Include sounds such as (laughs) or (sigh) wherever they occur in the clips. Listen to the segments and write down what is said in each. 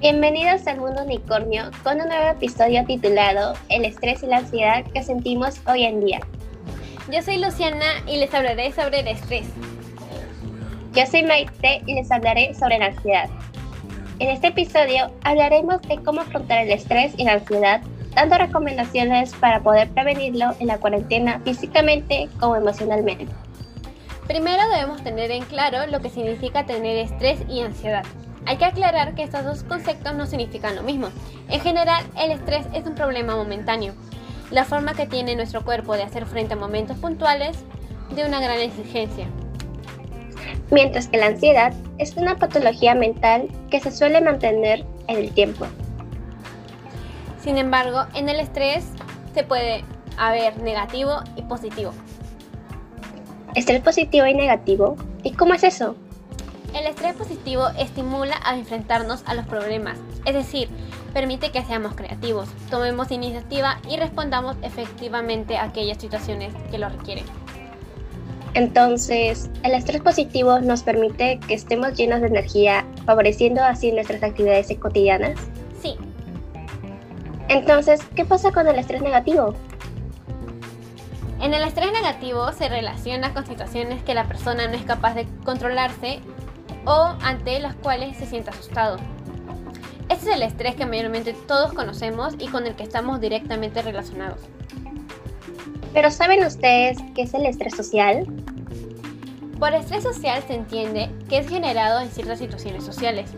Bienvenidos al Mundo Unicornio con un nuevo episodio titulado El estrés y la ansiedad que sentimos hoy en día. Yo soy Luciana y les hablaré sobre el estrés. Yo soy Maite y les hablaré sobre la ansiedad. En este episodio hablaremos de cómo afrontar el estrés y la ansiedad, dando recomendaciones para poder prevenirlo en la cuarentena físicamente como emocionalmente. Primero debemos tener en claro lo que significa tener estrés y ansiedad. Hay que aclarar que estos dos conceptos no significan lo mismo. En general, el estrés es un problema momentáneo, la forma que tiene nuestro cuerpo de hacer frente a momentos puntuales de una gran exigencia. Mientras que la ansiedad es una patología mental que se suele mantener en el tiempo. Sin embargo, en el estrés se puede haber negativo y positivo. ¿Estrés positivo y negativo? ¿Y cómo es eso? El estrés positivo estimula a enfrentarnos a los problemas, es decir, permite que seamos creativos, tomemos iniciativa y respondamos efectivamente a aquellas situaciones que lo requieren. Entonces, el estrés positivo nos permite que estemos llenos de energía, favoreciendo así nuestras actividades cotidianas. Sí. Entonces, ¿qué pasa con el estrés negativo? En el estrés negativo se relaciona con situaciones que la persona no es capaz de controlarse o ante las cuales se siente asustado. Este es el estrés que mayormente todos conocemos y con el que estamos directamente relacionados. Pero ¿saben ustedes qué es el estrés social? Por estrés social se entiende que es generado en ciertas situaciones sociales.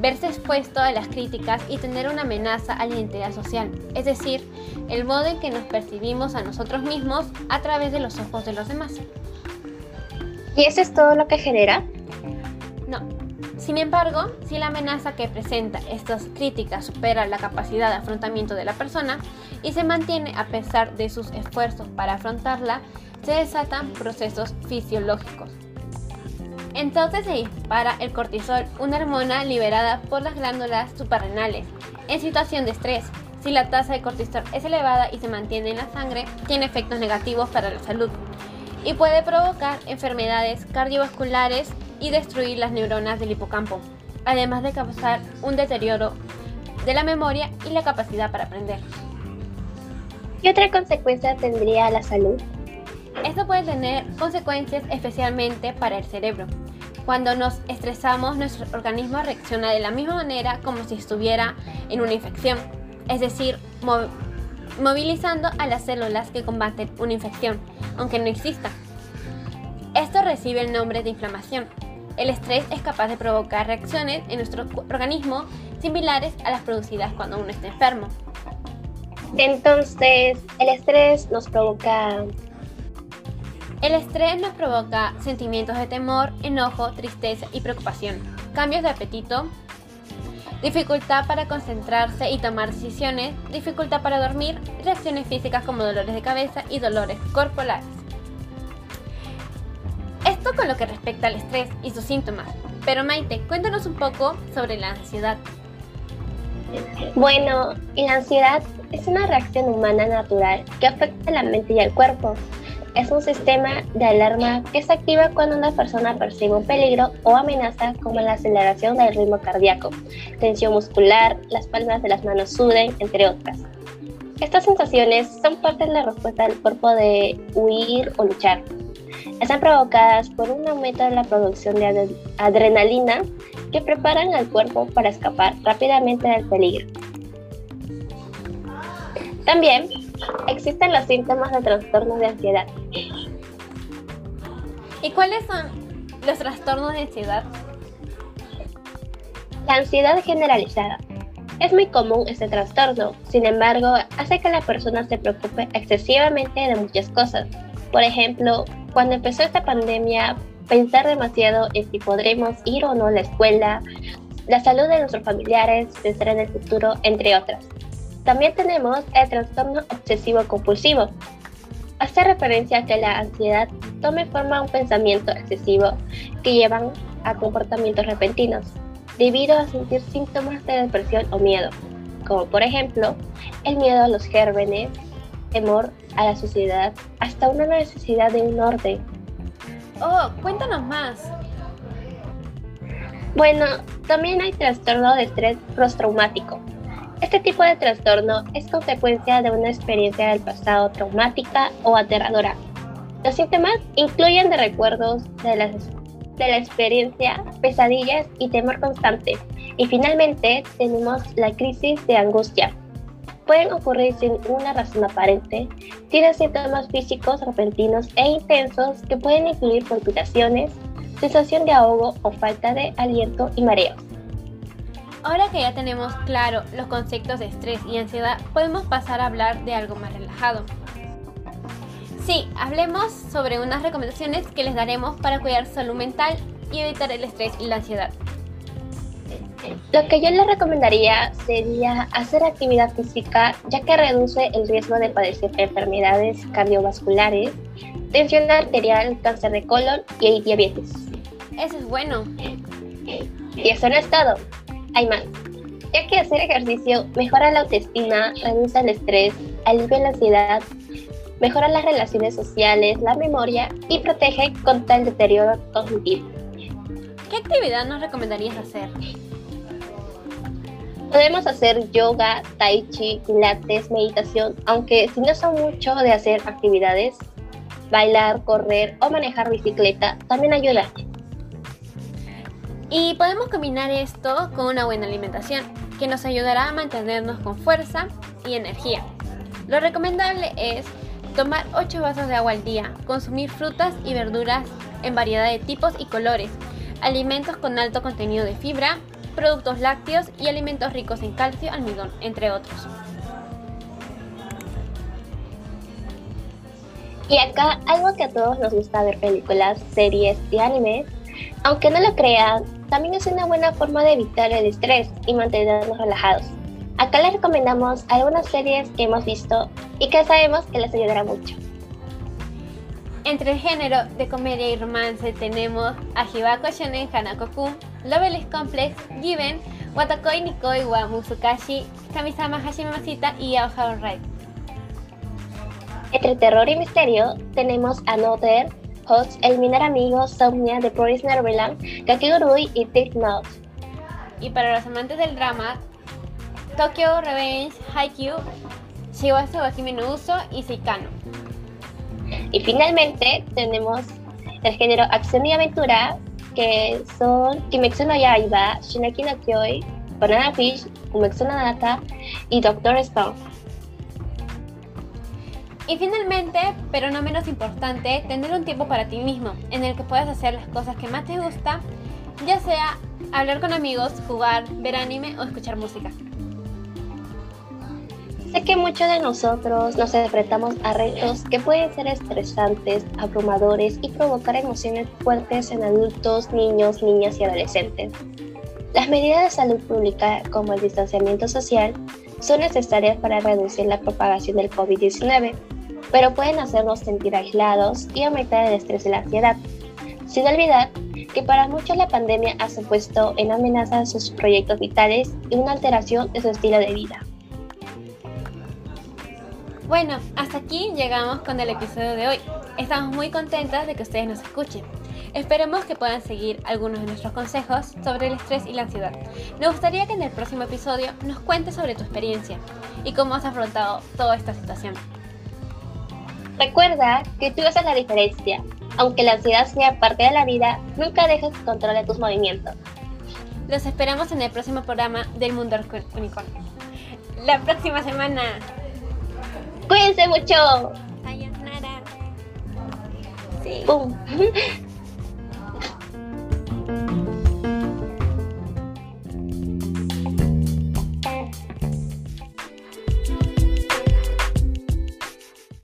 Verse expuesto a las críticas y tener una amenaza a la identidad social, es decir, el modo en que nos percibimos a nosotros mismos a través de los ojos de los demás. ¿Y eso es todo lo que genera? No. Sin embargo, si la amenaza que presenta estas críticas supera la capacidad de afrontamiento de la persona y se mantiene a pesar de sus esfuerzos para afrontarla, se desatan procesos fisiológicos. Entonces se dispara el cortisol, una hormona liberada por las glándulas suprarrenales. En situación de estrés, si la tasa de cortisol es elevada y se mantiene en la sangre, tiene efectos negativos para la salud y puede provocar enfermedades cardiovasculares y destruir las neuronas del hipocampo, además de causar un deterioro de la memoria y la capacidad para aprender. ¿Qué otra consecuencia tendría la salud? Esto puede tener consecuencias especialmente para el cerebro. Cuando nos estresamos, nuestro organismo reacciona de la misma manera como si estuviera en una infección, es decir, movilizando a las células que combaten una infección, aunque no exista. Esto recibe el nombre de inflamación. El estrés es capaz de provocar reacciones en nuestro organismo similares a las producidas cuando uno está enfermo. Entonces, el estrés nos provoca... El estrés nos provoca sentimientos de temor, enojo, tristeza y preocupación, cambios de apetito, dificultad para concentrarse y tomar decisiones, dificultad para dormir, reacciones físicas como dolores de cabeza y dolores corporales. Esto con lo que respecta al estrés y sus síntomas. Pero Maite, cuéntanos un poco sobre la ansiedad. Bueno, la ansiedad es una reacción humana natural que afecta a la mente y al cuerpo. Es un sistema de alarma que se activa cuando una persona percibe un peligro o amenaza como la aceleración del ritmo cardíaco, tensión muscular, las palmas de las manos suden, entre otras. Estas sensaciones son parte de la respuesta del cuerpo de huir o luchar. Están provocadas por un aumento de la producción de adrenalina que preparan al cuerpo para escapar rápidamente del peligro. También existen los síntomas de trastornos de ansiedad. ¿Y cuáles son los trastornos de ansiedad? La ansiedad generalizada. Es muy común este trastorno, sin embargo, hace que la persona se preocupe excesivamente de muchas cosas. Por ejemplo, cuando empezó esta pandemia, pensar demasiado en si podremos ir o no a la escuela, la salud de nuestros familiares, pensar en el futuro, entre otras. También tenemos el trastorno obsesivo compulsivo. Hace referencia a que la ansiedad tome forma un pensamiento excesivo que llevan a comportamientos repentinos, debido a sentir síntomas de depresión o miedo, como por ejemplo el miedo a los gérmenes, temor a la sociedad, hasta una necesidad de un orden. Oh, cuéntanos más. Bueno, también hay trastorno de estrés postraumático. Este tipo de trastorno es consecuencia de una experiencia del pasado traumática o aterradora. Los síntomas incluyen de recuerdos de de la experiencia, pesadillas y temor constante. Y finalmente tenemos la crisis de angustia. Pueden ocurrir sin una razón aparente, tienen síntomas físicos repentinos e intensos que pueden incluir palpitaciones, sensación de ahogo o falta de aliento y mareos. Ahora que ya tenemos claro los conceptos de estrés y ansiedad, podemos pasar a hablar de algo más relajado. Sí, hablemos sobre unas recomendaciones que les daremos para cuidar salud mental y evitar el estrés y la ansiedad. Lo que yo les recomendaría sería hacer actividad física ya que reduce el riesgo de padecer enfermedades cardiovasculares, tensión arterial, cáncer de colon y diabetes. Eso es bueno. Y eso no es todo. Hay más. Ya que hacer ejercicio mejora la autoestima, reduce el estrés, alivia la ansiedad, mejora las relaciones sociales, la memoria y protege contra el deterioro cognitivo. ¿Qué actividad nos recomendarías hacer? Podemos hacer yoga, tai chi, pilates, meditación, aunque si no son mucho de hacer actividades, bailar, correr o manejar bicicleta también ayuda. Y podemos combinar esto con una buena alimentación, que nos ayudará a mantenernos con fuerza y energía. Lo recomendable es tomar 8 vasos de agua al día, consumir frutas y verduras en variedad de tipos y colores, alimentos con alto contenido de fibra, productos lácteos y alimentos ricos en calcio, almidón, entre otros. Y acá algo que a todos nos gusta ver películas, series y animes, aunque no lo crean, también es una buena forma de evitar el estrés y mantenernos relajados. Acá les recomendamos algunas series que hemos visto y que sabemos que les ayudará mucho. Entre el género de comedia y romance tenemos a Hibako Shonen Hanako-kun, Loveless Complex, Given, Watakoi Nikoi wa Musukashi, Kamisama Hashimamashita y Aoharu Ride. Entre terror y misterio tenemos Another, Hots, El Minar Amigo, Somnia, The Promised Neverland, Kakegurui y Take Note. Y para los amantes del drama, Tokyo Revenge, Haikyuu, Shiwasu Wakimi no Uso y Seikano. Y finalmente tenemos el género acción y aventura, que son Kimetsu no Yaiba, Shinaki no Kyoi, Banana Fish, Umetsu no Nata y Doctor Stone. Y finalmente, pero no menos importante, tener un tiempo para ti mismo, en el que puedas hacer las cosas que más te gustan, ya sea hablar con amigos, jugar, ver anime o escuchar música. Sé que muchos de nosotros nos enfrentamos a retos que pueden ser estresantes, abrumadores y provocar emociones fuertes en adultos, niños, niñas y adolescentes. Las medidas de salud pública, como el distanciamiento social, son necesarias para reducir la propagación del COVID-19 pero pueden hacernos sentir aislados y aumentar el estrés y la ansiedad. Sin olvidar que para muchos la pandemia ha supuesto en amenaza sus proyectos vitales y una alteración de su estilo de vida. Bueno, hasta aquí llegamos con el episodio de hoy. Estamos muy contentas de que ustedes nos escuchen. Esperemos que puedan seguir algunos de nuestros consejos sobre el estrés y la ansiedad. Nos gustaría que en el próximo episodio nos cuentes sobre tu experiencia y cómo has afrontado toda esta situación. Recuerda que tú haces la diferencia. Aunque la ansiedad sea parte de la vida, nunca dejes que controle tus movimientos. Los esperamos en el próximo programa del Mundo Unicorn. La próxima semana. Cuídense mucho. Sayonara. Sí. (laughs)